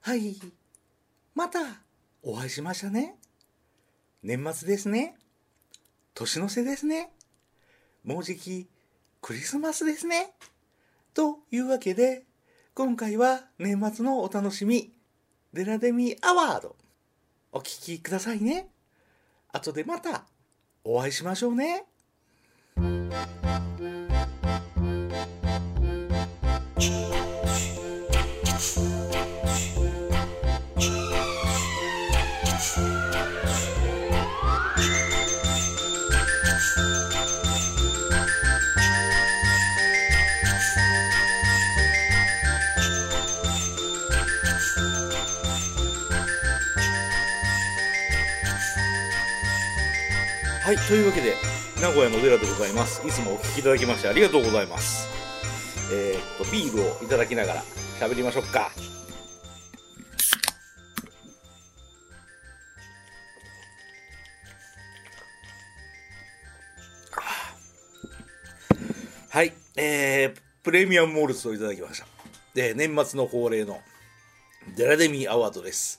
はい。また、お会いしましたね。年末ですね。年の瀬ですね。もうじき、クリスマスですね。というわけで、今回は年末のお楽しみ、デラデミアワード、お聞きくださいね。後でまた、お会いしましょうね。はい、というわけで、名古屋のデラでございます。いつもお聞きいただきましてありがとうございます。えーっと、ビールをいただきながら喋りましょうか。はい、えー、プレミアムモルツをいただきました。で、年末の恒例のデラデミーアワードです。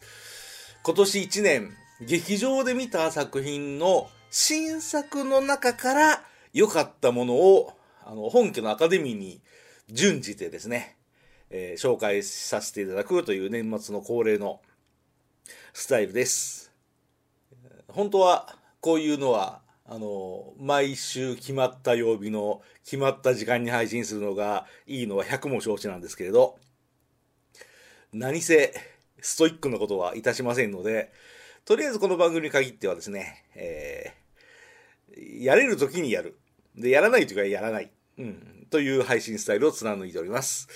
今年1年、劇場で見た作品の新作の中から良かったものを、あの、本家のアカデミーに準じてですね、えー紹介させていただくという年末の恒例のスタイルです。本当はこういうのは、あの、毎週決まった曜日の決まった時間に配信するのがいいのは100も承知なんですけれど、何せストイックなことはいたしませんので、とりあえずこの番組に限ってはですね、えーやれる時にやる。で、やらない時はやらない。うん。という配信スタイルを貫いております。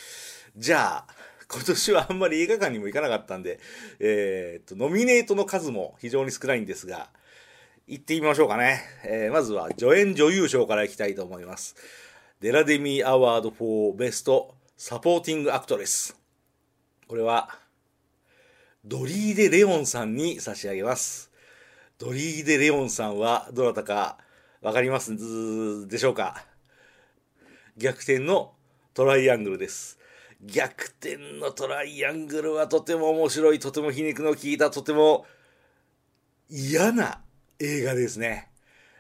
じゃあ、今年はあんまり映画館にも行かなかったんで、えーっと、ノミネートの数も非常に少ないんですが、行ってみましょうかね。えーまずは助演女優賞からいきたいと思います。デラデミーアワード for Best Supporting Actress。これは、ドリーデ・レオンさんに差し上げます。ドリーデ・レオンさんはどなたかわかりますでしょうか？逆転のトライアングルです。逆転のトライアングルはとても面白い、とても皮肉の効いた、とても嫌な映画ですね。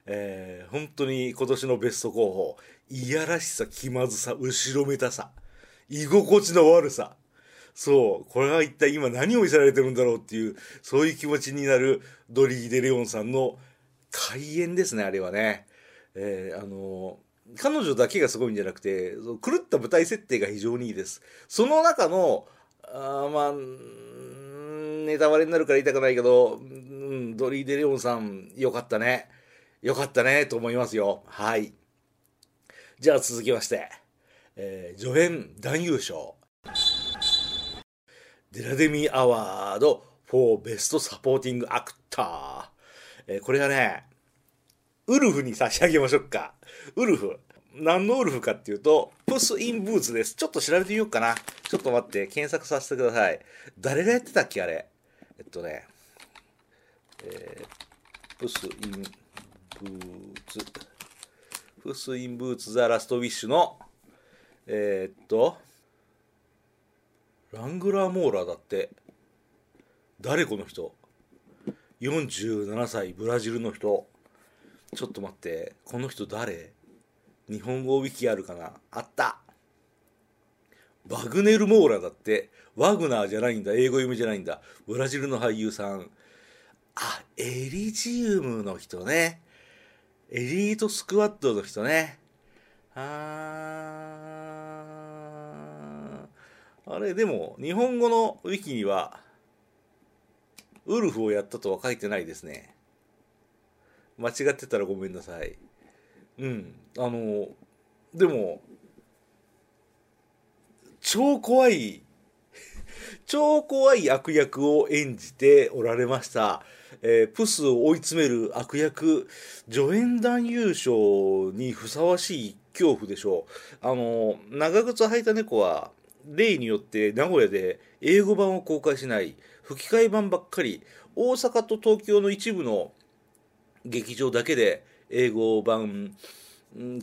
えー本当に今年のベスト候補、いやらしさ、気まずさ、後ろめたさ、居心地の悪さ。そう、これは一体今何を見せられてるんだろうっていう、そういう気持ちになるドリー・デ・レオンさんの怪演ですね、あれはね。えーあの、彼女だけがすごいんじゃなくて、そう狂った舞台設定が非常にいいです。その中の、あまあ、ネタバレになるから言いたくないけど、うん、ドリー・デ・レオンさん、よかったね。よかったね、と思いますよ。はい。じゃあ続きまして、えー助演男優賞。デラデミーアワード for Best Supporting Actor。えーこれがね、ウルフに差し上げましょうか。ウルフ。何のウルフかっていうと、プス・イン・ブーツです。ちょっと調べてみようかな。ちょっと待って、検索させてください。誰がやってたっけあれ？えっとね、えー Puss in Boots。Puss in Boots The Last Wish の、えーっと、ラングラー・モーラーだって。誰この人？?47 歳、ブラジルの人。ちょっと待って、この人誰？日本語ウィキあるかな？あったバグネル・モーラだって。ワグナーじゃないんだ。英語読みじゃないんだ。ブラジルの俳優さん。あ、エリジウムの人ね。エリートスクワットの人ね。あーあれ、でも、日本語のウィキには、ウルフをやったとは書いてないですね。間違ってたらごめんなさい。うん。あの、でも、超怖い、超怖い悪役を演じておられました。えープスを追い詰める悪役、助演男優賞にふさわしい恐怖でしょう。あの、長靴履いた猫は、例によって名古屋で英語版を公開しない、吹き替え版ばっかり、大阪と東京の一部の劇場だけで英語版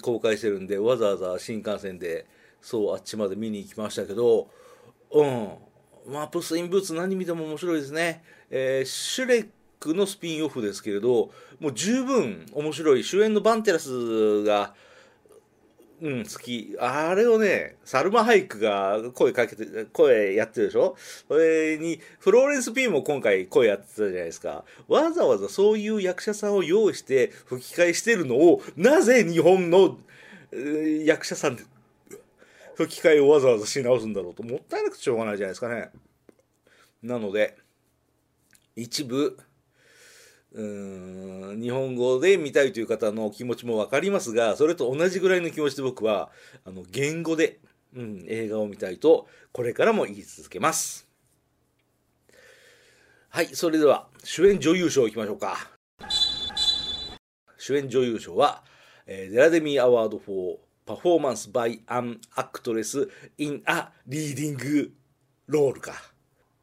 公開してるんでわざわざ新幹線でそうあっちまで見に行きましたけどうんまあ、プスインブーツ何見ても面白いですね。えー、シュレックのスピンオフですけれど、もう十分面白い。主演のバンテラスが、うん、好き。あれをね、サルマ・ハイクが声かけて、声やってるでしょ？それに、フローレンス・ピーも今回声やってたじゃないですか。わざわざそういう役者さんを用意して吹き替えしてるのを、なぜ日本のえ役者さんで吹き替えをわざわざし直すんだろうと、もったいなくてしょうがないじゃないですかね。なので、一部、うん日本語で見たいという方の気持ちも分かりますがそれと同じぐらいの気持ちで僕はあの言語で、うん、映画を見たいとこれからも言い続けます。はいそれでは主演女優賞いきましょうか。主演女優賞は、えー、デラデミー award for performance by an actress in a leading role か。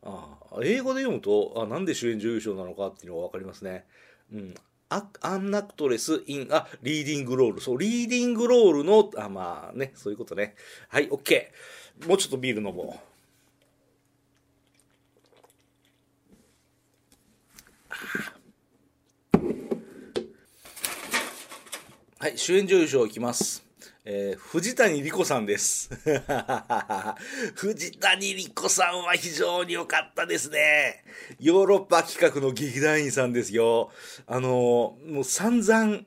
ああ英語で読むとあなんで主演女優賞なのかっていうのが分かりますね。うん、あ an actress in a, leading role。そう、 leading role の、あ、まあね、そういうことね。はい、OK。もうちょっとビール飲もう。はい、主演女優賞いきます。えー、藤谷莉子さんです。藤谷莉子さんは非常に良かったですね。ヨーロッパ企画の劇団員さんですよ。あの、もう散々、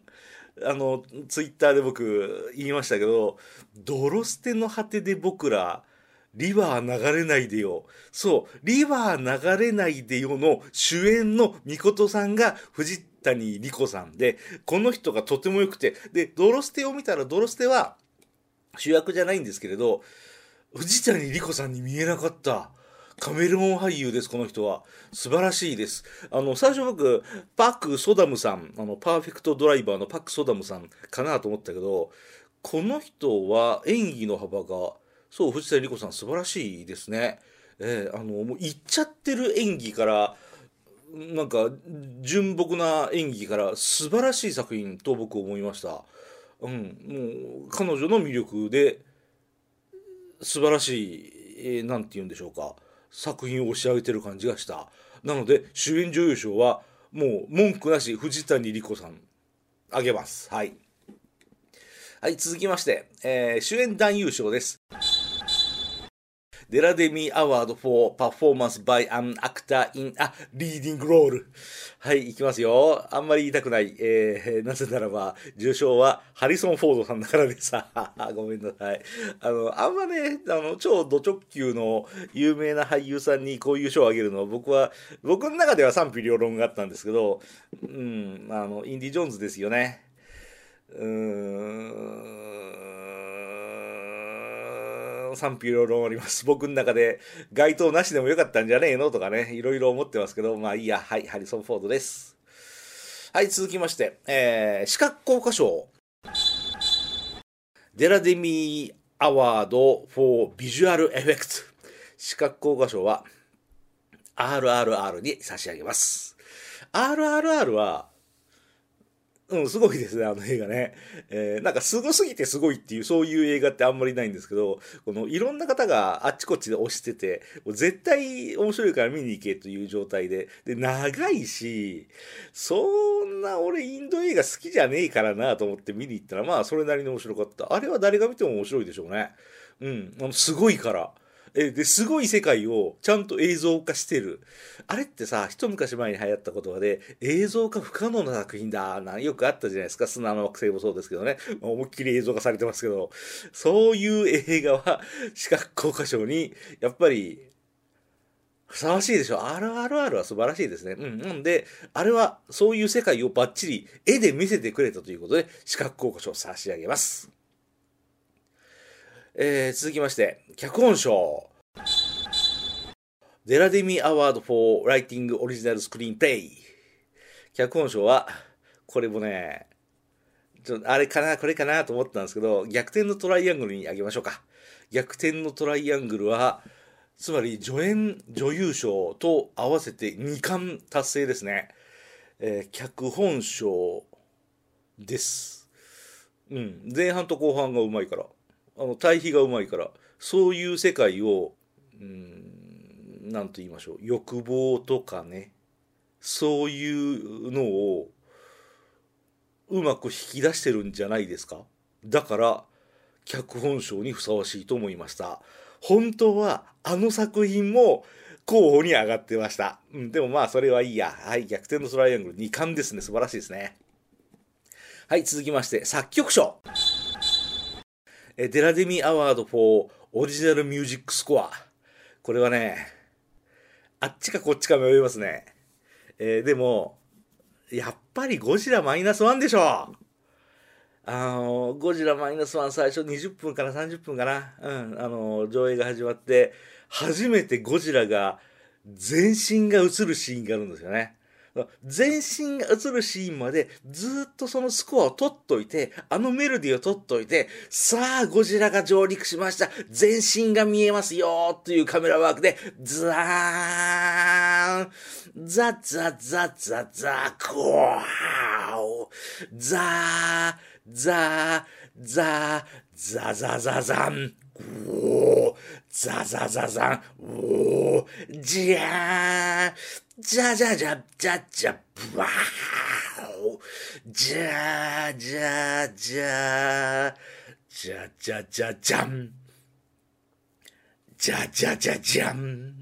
あの、ツイッターで僕言いましたけど、泥捨ての果てで僕ら、リバー流れないでよ。そう、リバー流れないでよの主演のみことさんが藤谷莉子さんで、この人がとても良くて、で、ドロステを見たら、ドロステは主役じゃないんですけれど、藤谷莉子さんに見えなかった。カメレオン俳優です、この人は。素晴らしいです。あの、最初僕、パック・ソダムさん、あの、パーフェクトドライバーのパック・ソダムさんかなと思ったけど、この人は演技の幅が、そう、藤谷莉子さん素晴らしいですね。えー、あの、もう、いっちゃってる演技から、なんか純朴な演技から素晴らしい作品と僕思いました。うん、もう彼女の魅力で素晴らしい、えー、なんて言うんでしょうか作品を仕上げてる感じがした。なので主演女優賞はもう文句なし藤谷莉子さんあげます。はい。はい、続きまして、えー、主演男優賞です。デラデミーアワード for Performance by an Actor in a Leading Role。はい、いきますよ。あんまり言いたくない。えー、なぜならば、受賞はハリソン・フォードさんだからでさ。ごめんなさい。あの、あんまね、あの、超ド直球の有名な俳優さんにこういう賞をあげるのは、僕は、僕の中では賛否両論があったんですけど、うん、あの、インディ・ジョーンズですよね。うーん。賛否両論あります。僕の中で該当なしでもよかったんじゃねえのとかね、いろいろ思ってますけど、まあいいや、はい、ハリソン・フォードです。はい、続きまして、えー、視覚効果賞。デラデミーアワード for ビジュアルエフェクト。視覚効果賞は RRR に差し上げます。RRR はうん、すごいですね、あの映画ね。えー、なんかすごすぎてすごいっていう、そういう映画ってあんまりないんですけど、このいろんな方があっちこっちで押してて、もう絶対面白いから見に行けという状態で、で、長いし、そんな俺インド映画好きじゃねえからなと思って見に行ったら、まあそれなりに面白かった。あれは誰が見ても面白いでしょうね。うん、あのすごいから。えですごい世界をちゃんと映像化してる。あれってさ、一昔前に流行った言葉で、映像化不可能な作品だな、よくあったじゃないですか。砂の惑星もそうですけどね。思いっきり映像化されてますけど、そういう映画は、視覚効果賞に、やっぱり、ふさわしいでしょ。RRR は素晴らしいですね。うん。なんで、あれはそういう世界をバッチリ絵で見せてくれたということで、視覚効果賞を差し上げます。えー、続きまして、脚本賞。デラデミアワード for Writing Original Screenplay。脚本賞は、これもね、ちょあれかな、これかなと思ったんですけど、逆転のトライアングルにあげましょうか。逆転のトライアングルは、つまり助演女優賞と合わせて2冠達成ですね。えー、脚本賞です。うん。前半と後半がうまいから。あの対比がうまいからそういう世界を、うん、何と言いましょう欲望とかねそういうのをうまく引き出してるんじゃないですかだから脚本賞にふさわしいと思いました本当はあの作品も候補に上がってました。うん、でもまあそれはいいや。はい、逆転のトライアングル2冠ですね。素晴らしいですね。はい、続きまして、作曲賞。えデラデミーアワード for オリジナルミュージックスコア。これはね、あっちかこっちか迷いますね。えー、でも、やっぱりゴジラマイナスワンでしょあの、ゴジラマイナスワン最初20分から30分かな。うん、あの、上映が始まって、初めてゴジラが全身が映るシーンがあるんですよね。全身が映るシーンまでずっとそのスコアを取っといて、あのメロディーを取っといて、さあ、ゴジラが上陸しました。全身が見えますよというカメラワークで、ザーン。ザザザザザコワー。ザーザーザーザザザザン。おー。ザザザザン。おー。じゃーじゃじゃじゃじゃじゃブワーじゃじゃじゃじゃじゃじゃじゃんじゃじゃじゃじゃん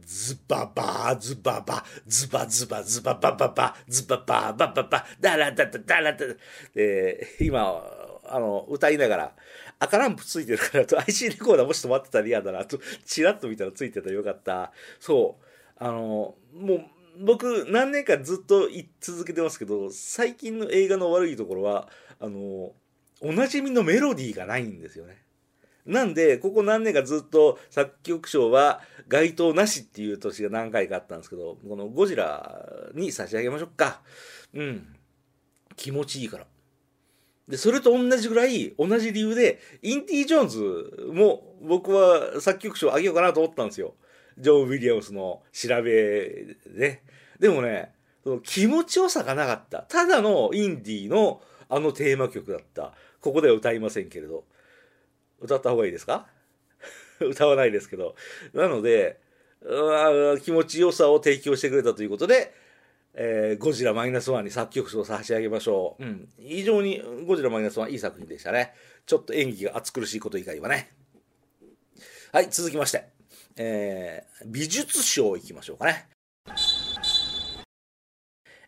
ズババズババズバズバズババババズバババババダラダダダラダえー、今あの歌いながら赤ランプついてるからと IC レコーダーもし止まってたら嫌だなとチラッと見たらついてたらよかったそうあの、もう、僕、何年かずっと言い続けてますけど、最近の映画の悪いところは、あの、おなじみのメロディーがないんですよね。なんで、ここ何年かずっと作曲賞は該当なしっていう年が何回かあったんですけど、このゴジラに差し上げましょうか。うん。気持ちいいから。で、それと同じぐらい、同じ理由で、インティ・ジョーンズも僕は作曲賞あげようかなと思ったんですよ。ジョン・ウィリアムスの調べね。でもね、その気持ちよさがなかった。ただのインディーのあのテーマ曲だった。ここでは歌いませんけれど。歌った方がいいですか？歌わないですけど。なので、気持ちよさを提供してくれたということで、えー、ゴジラマイナスワンに作曲賞を差し上げましょう。うん。非常にゴジラマイナスワンいい作品でしたね。ちょっと演技が熱苦しいこと以外はね。はい、続きまして。えー、美術賞いきましょうかね。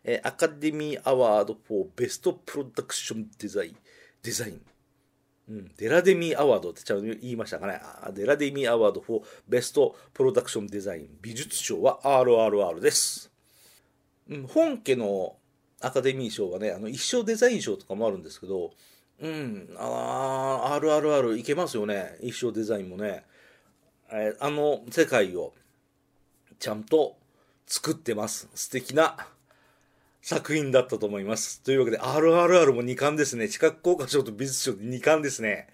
えー、アカデミーアワード for Best Production Design。デザイン。うん、デラデミーアワードってちゃんと言いましたかね。デラデミーアワード for Best Production Design。美術賞は RRR です。うん、本家のアカデミー賞はね、あの一生デザイン賞とかもあるんですけど、うん、あ RRR いけますよね。一生デザインもね。え、あの世界をちゃんと作ってます。素敵な作品だったと思います。というわけで、RRR も2冠ですね。視覚効果賞と美術賞で2冠ですね。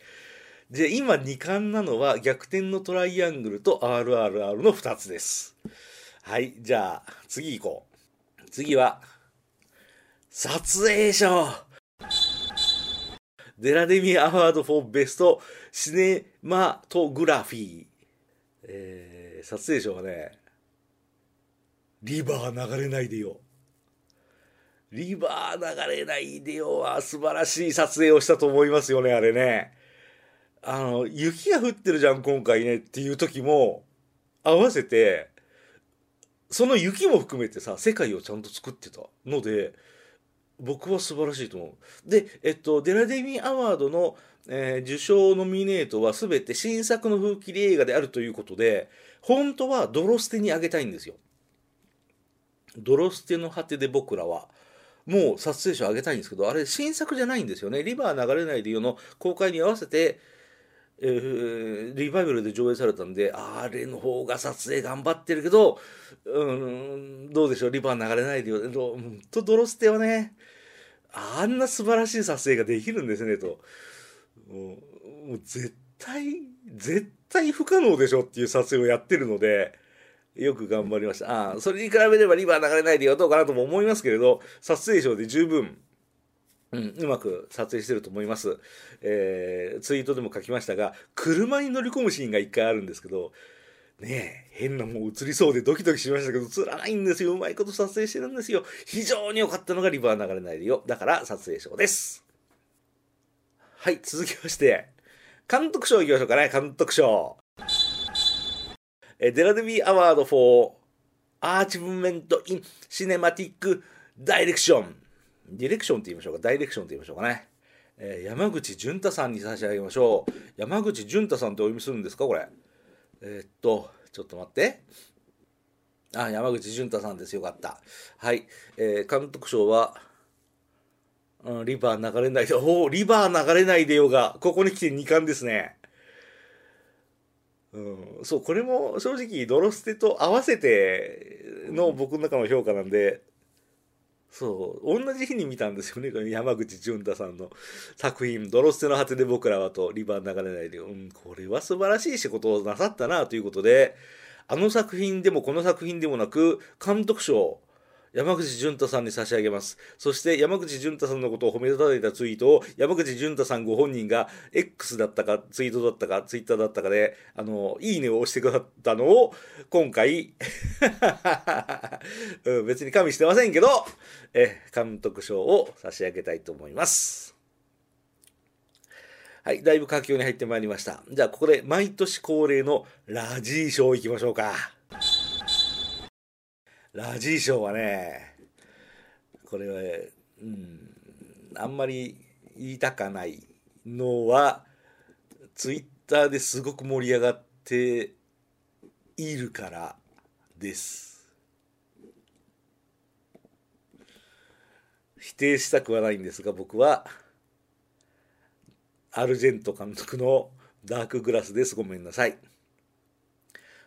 で、今2冠なのは逆転のトライアングルと RRR の2つです。はい、じゃあ、次行こう。次は、撮影賞デラデミアワードフォーベストシネマトグラフィー。えー、撮影賞はね、リバー流れないでよ。リバー流れないでよは素晴らしい撮影をしたと思いますよね、あれね。あの、雪が降ってるじゃん、今回ねっていう時も、合わせて、その雪も含めてさ、世界をちゃんと作ってたので、僕は素晴らしいと思う。で、えっと、デラデミーアワードのえー、受賞ノミネートは全て新作の風切り映画であるということで、本当はドロステにあげたいんですよ。ドロステの果てで僕らは、もう撮影賞あげたいんですけど、あれ新作じゃないんですよね。リバー流れないでよの公開に合わせて、えー、リバイバルで上映されたんで、あれの方が撮影頑張ってるけど、うん、どうでしょう、リバー流れないでよ。と、ドロステはね、あんな素晴らしい撮影ができるんですね、と。もうもう絶対絶対不可能でしょっていう撮影をやってるのでよく頑張りましたああそれに比べればリバー流れないでよどうかなとも思いますけれど撮影賞で十分うん、うまく撮影してると思います、えー、ツイートでも書きましたが車に乗り込むシーンが一回あるんですけどねえ、変なもん映りそうでドキドキしましたけど、映らないんですよ。うまいこと撮影してるんですよ。非常に良かったのがリバー流れないでよ。だから撮影賞です。はい、続きまして、監督賞いきましょうかね、監督賞。えデラデビーアワード for アーチブメントインシネマティックダイレクション。ディレクションって言いましょうか、ダイレクションって言いましょうかね。えー、山口淳太さんに差し上げましょう。山口淳太さんってお読みするんですか？これ。えー、っと、ちょっと待って。あ、山口淳太さんです。よかった。はい。えー、監督賞は、うん、リバー流れないで、おお、リバー流れないでよが、ここに来て2冠ですね。うん、そう、これも正直、ドロステと合わせての僕の中の評価なんで、そう、同じ日に見たんですよね、この山口淳太さんの作品、ドロスの果てで僕らはと、リバー流れないで、うん、これは素晴らしい仕事をなさったなということで、あの作品でもこの作品でもなく、監督賞、山口淳太さんに差し上げます。そして山口淳太さんのことを褒めたたいたツイートを山口淳太さんご本人が X だったかツイートだったかツイッターだったかで、あの、いいねを押してくださったのを今回 うん、別に加味してませんけど、え、監督賞を差し上げたいと思います。はい、だいぶ佳境に入ってまいりました。じゃあ、ここで毎年恒例のラジー賞いきましょうか。ラジー賞はね、これは、うん、あんまり言いたかないのは、ツイッターですごく盛り上がっているからです。否定したくはないんですが、僕は、アルジェント監督のダークグラスです。ごめんなさい。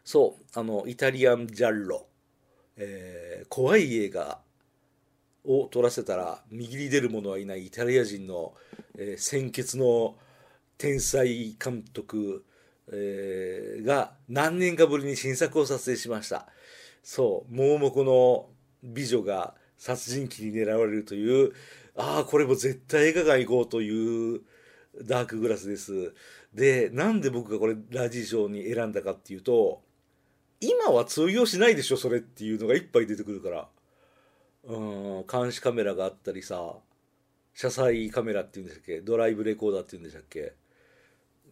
そう、あの、イタリアンジャッロ。えー、怖い映画を撮らせたら右に出る者はいないイタリア人の、えー、先決の天才監督、えー、が何年かぶりに新作を撮影しました。そう盲目の美女が殺人鬼に狙われるというああこれも絶対映画館行こうというダークグラスです。でなんで僕がこれラジー賞に選んだかっていうと今は通用しないでしょそれっていうのがいっぱい出てくるから。うん監視カメラがあったりさ車載カメラっていうんでしたっけ？ドライブレコーダーっていうんでしたっけ？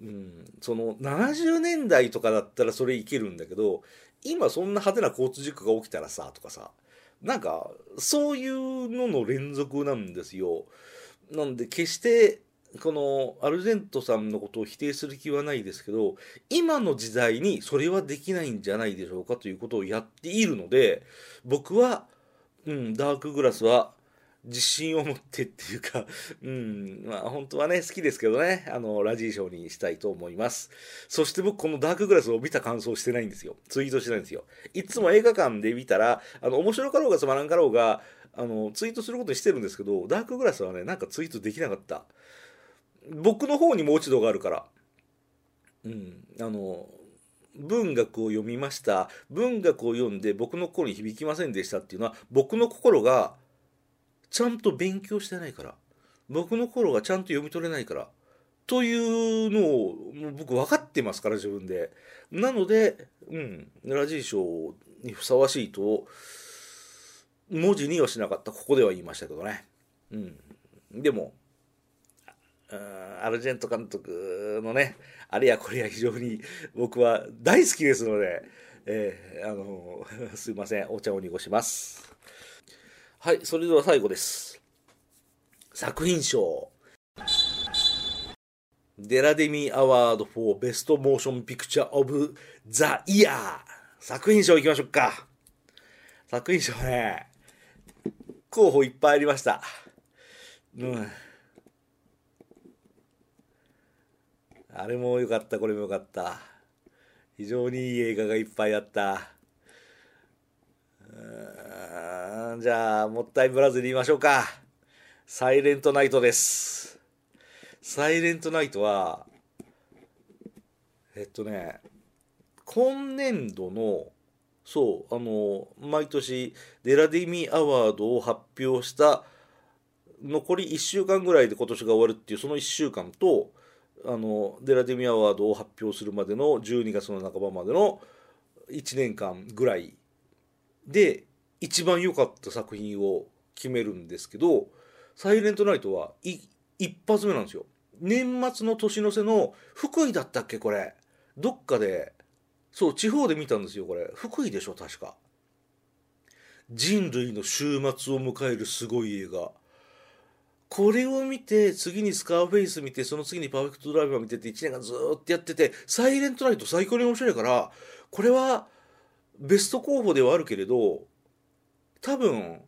うんその70年代とかだったらそれいけるんだけど今そんな派手な交通事故が起きたらさとかさ。なんかそういうのの連続なんですよ。なんで決してこのアルゼントさんのことを否定する気はないですけど今の時代にそれはできないんじゃないでしょうかということをやっているので僕は、うん、ダークグラスは自信を持ってっていうか、うん、まあ本当はね、好きですけどね、あの、ラジー賞にしたいと思います。そして僕このダークグラスを見た感想してないんですよ。ツイートしてないんですよ。いつも映画館で見たら、あの、面白かろうがつまらんかろうが、あの、ツイートすることにしてるんですけど、ダークグラスはね、なんかツイートできなかった。僕の方にも落ち度があるから。うん。あの、文学を読みました。文学を読んで僕の心に響きませんでしたっていうのは、僕の心がちゃんと勉強してないから。僕の心がちゃんと読み取れないから。というのを僕分かってますから自分で。なので、うん、ラジー賞にふさわしいと文字にはしなかった。ここでは言いましたけどね。うん。でも、アルジェント監督のね、あれやこれや非常に僕は大好きですので、えー、あの、すいません、お茶を濁します。はい、それでは最後です。作品賞。デラデミーアワード for Best Motion Picture of the Year 作品賞いきましょうか。作品賞ね、候補いっぱいありました。うんあれも良かった、これも良かった。非常にいい映画がいっぱいあった。じゃあ、もったいぶらずに言いましょうか。サイレントナイトです。サイレントナイトは、えっとね、今年度の、そう、あの、毎年、デラディミアワードを発表した、残り1週間ぐらいで今年が終わるっていう、その1週間と、あのデラデミアワードを発表するまでの12月の半ばまでの1年間ぐらいで一番良かった作品を決めるんですけど「サイレントナイトは」一発目なんですよ。年末の年の瀬の福井だったっけこれ。どっかでそう地方で見たんですよこれ。福井でしょ確か。人類の終末を迎えるすごい映画。これを見て次にスカーフェイス見てその次にパーフェクトドライバー見てて1年間ずっとやっててサイレントナイト最高に面白いからこれはベスト候補ではあるけれど多分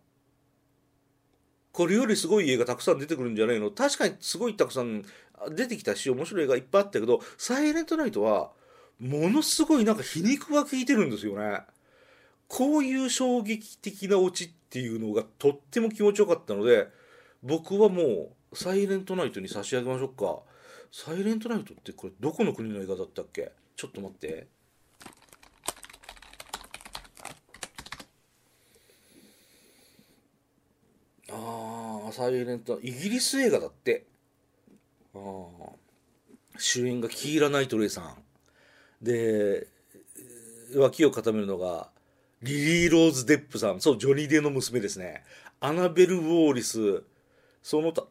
これよりすごい映画たくさん出てくるんじゃないの？確かにすごいたくさん出てきたし面白い映画いっぱいあったけどサイレントナイトはものすごいなんか皮肉が効いてるんですよね。こういう衝撃的なオチっていうのがとっても気持ちよかったので僕はもうサイレントナイトに差し上げましょうか。サイレントナイトってこれどこの国の映画だったっけ？ちょっと待って。ああサイレントイギリス映画だって。あ主演がキーラ・ナイトレイさん。で脇を固めるのがリリー・ローズ・デップさん。そうジョニー・デップの娘ですね。アナベル・ウォーリス。その他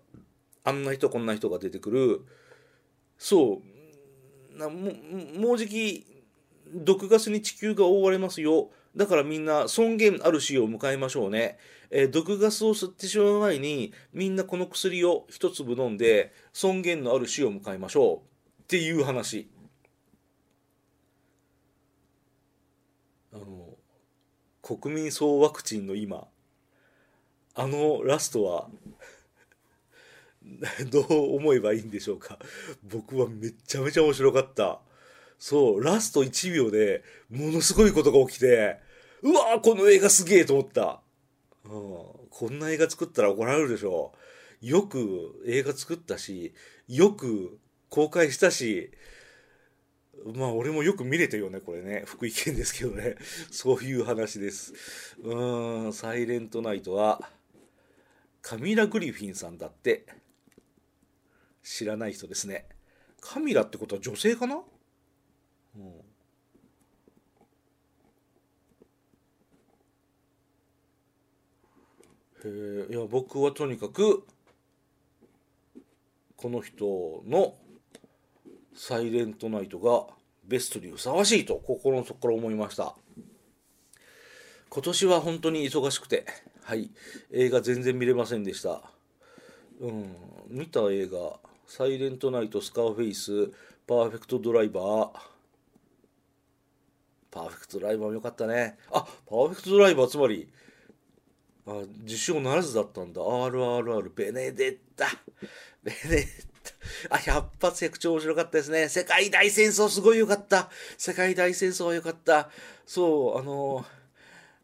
あんな人こんな人が出てくる。そう。なももうじき毒ガスに地球が覆われますよ。だからみんな尊厳ある死を迎えましょうね、えー、毒ガスを吸ってしまう前にみんなこの薬を一粒飲んで尊厳のある死を迎えましょう。っていう話。あの国民総ワクチンの今あのラストは どう思えばいいんでしょうか。僕はめちゃめちゃ面白かった。そうラスト1秒でものすごいことが起きてうわーこの映画すげえと思った、うん、こんな映画作ったら怒られるでしょう。よく映画作ったしよく公開したしまあ俺もよく見れてるよねこれね。福井県ですけどね。そういう話です。うん「サイレントナイト」はカミラ・グリフィンさんだって。知らない人ですね。カミラってことは女性かな、うん、えいや僕はとにかくこの人の「サイレントナイト」がベストにふさわしいと心の底から思いました。今年は本当に忙しくてはい。映画全然見れませんでした。うん。見た映画「サイレントナイト」「スカーフェイス」「パーフェクトドライバー」パーフェクトドライバーもよかったね。あパーフェクトドライバーつまりあ受賞ならずだったんだ。RRR ベネデッタ。ベネデッタ。あ百発百中面白かったですね。世界大戦争すごいよかった。世界大戦争はよかった。そうあのー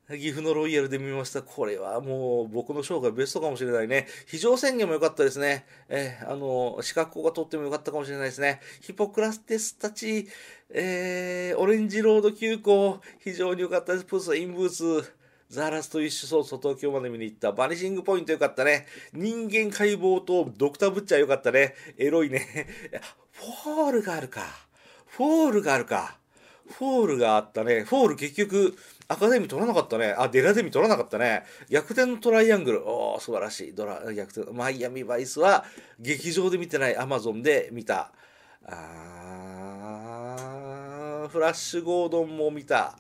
岐阜のロイヤルで見ました。これはもう僕の生涯ベストかもしれないね。非常宣言も良かったですね。えー、あの、資格校が取っても良かったかもしれないですね。ヒポクラテスたち、えー、オレンジロード急行、非常に良かったです。プース、インブーツ。ザラスと一緒そうそう東京まで見に行った。バニシングポイントよかったね。人間解剖とドクターブッチャーよかったね。エロいね。フォールがあるか。フォールがあるか。フォールがあったね。フォール結局、アカデミー取らなかったね。あ、デラデミー取らなかったね。逆転のトライアングル。おー、素晴らしい。ドラ、逆転。マイアミバイスは、劇場で見てない、アマゾンで見た。あー、フラッシュゴードンも見た。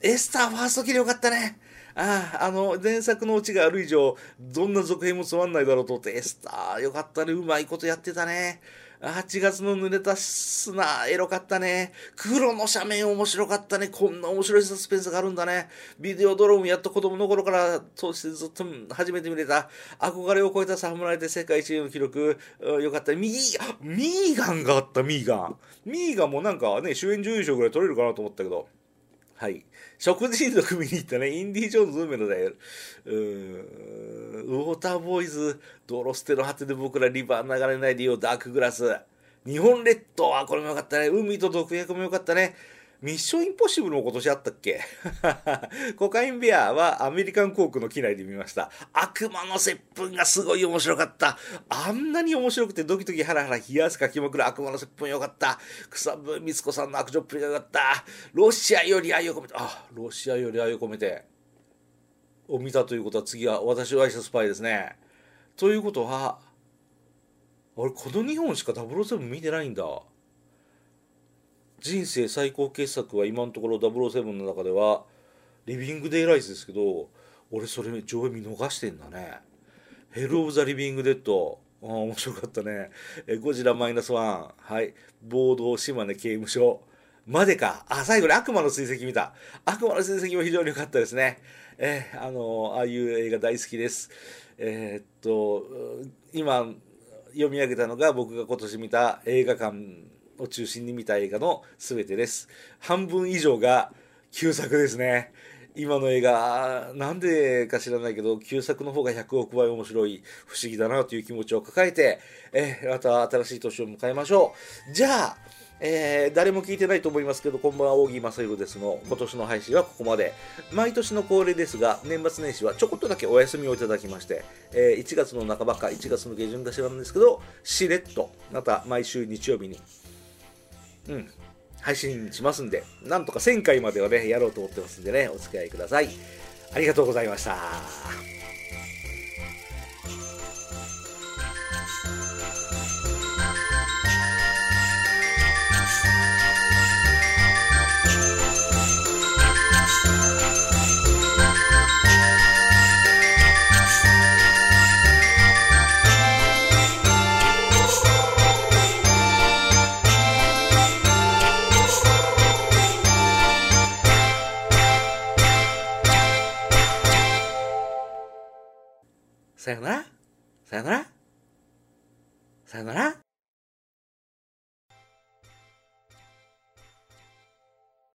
エスターファーストキルよかったね。ああ、あの、前作のオチがある以上、どんな続編もつまんないだろうと思って、エスターよかったね。うまいことやってたね。8月の濡れた砂、エロかったね。黒の斜面面白かったね。こんな面白いサスペンスがあるんだね。ビデオドローンやっと子供の頃から通してずっと初めて見れた。憧れを超えた侍で世界一の記録、よかった。ミー、ミーガンがあった、ミーガン。ミーガンもなんかね、主演女優賞ぐらい取れるかなと思ったけど。はい。食人族見に行ったね、インディ・ジョーンズ運命のだよ。うーん、ウォーターボーイズ、ドロステの果てで僕らリバー流れないでよ、ダークグラス。日本列島はこれもよかったね。海と毒薬もよかったね。ミッションインポッシブルも今年あったっけ？コカインベアはアメリカン航空の機内で見ました。悪魔の接吻がすごい面白かった。あんなに面白くてドキドキハラハラ冷や汗かきまくる悪魔の接吻よかった。草笛光子さんの悪女っぷりがよかった。ロシアより愛を込めて、あ、ロシアより愛を込めて。を見たということは次は私は愛したスパイですね。ということは、俺この2本しか007見てないんだ。人生最高傑作は今のところ007の中ではリビングデイライスですけど俺それ上映見逃してんだね。ヘル・オブ・ザ・リビング・デッドあ面白かったね。えゴジラマイナスワン。はい。暴動島根刑務所。までか。あ最後に悪魔の追跡見た。悪魔の追跡も非常に良かったですね。えあのああいう映画大好きです。えー、っと今読み上げたのが僕が今年見た映画館。を中心に見た映画の全てです。半分以上が旧作ですね。今の映画、なんでか知らないけど、旧作の方が100億倍面白い、不思議だなという気持ちを抱えて、えまた新しい年を迎えましょう。じゃあ、えー、誰も聞いてないと思いますけど、こんばんは、扇正宏ですの、今年の配信はここまで。毎年の恒例ですが、年末年始はちょこっとだけお休みをいただきまして、えー、1月の半ばか、1月の下旬か知らなんですけど、しれっと、また毎週日曜日に、うん、配信しますんで、なんとか1000回まではね、やろうと思ってますんでね、お付き合いください。ありがとうございました。